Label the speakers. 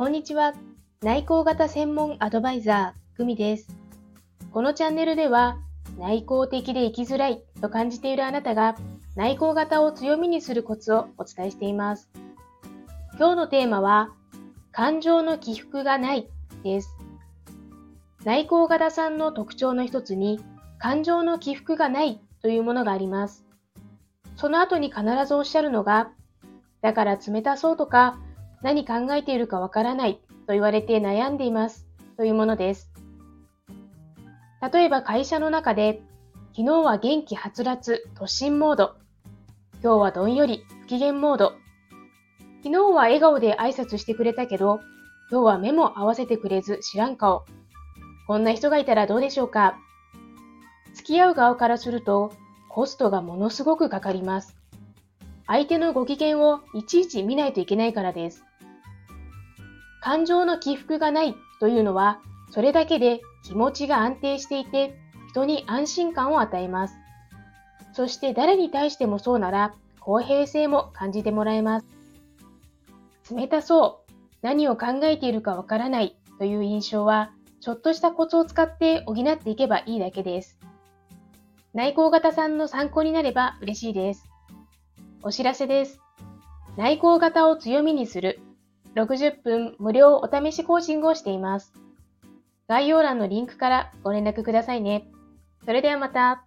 Speaker 1: こんにちは。内向型専門アドバイザー、グミです。このチャンネルでは、内向的で生きづらいと感じているあなたが、内向型を強みにするコツをお伝えしています。今日のテーマは、感情の起伏がないです。内向型さんの特徴の一つに、感情の起伏がないというものがあります。その後に必ずおっしゃるのが、だから冷たそうとか、何考えているかわからないと言われて悩んでいますというものです。例えば会社の中で、昨日は元気はつらつ突進モード、今日はどんより不機嫌モード、昨日は笑顔で挨拶してくれたけど、今日は目も合わせてくれず知らん顔。こんな人がいたらどうでしょうか付き合う側からすると、コストがものすごくかかります。相手のご機嫌をいちいち見ないといけないからです。感情の起伏がないというのは、それだけで気持ちが安定していて、人に安心感を与えます。そして誰に対してもそうなら、公平性も感じてもらえます。冷たそう、何を考えているかわからないという印象は、ちょっとしたコツを使って補っていけばいいだけです。内向型さんの参考になれば嬉しいです。お知らせです。内向型を強みにする60分無料お試しコーチングをしています。概要欄のリンクからご連絡くださいね。それではまた。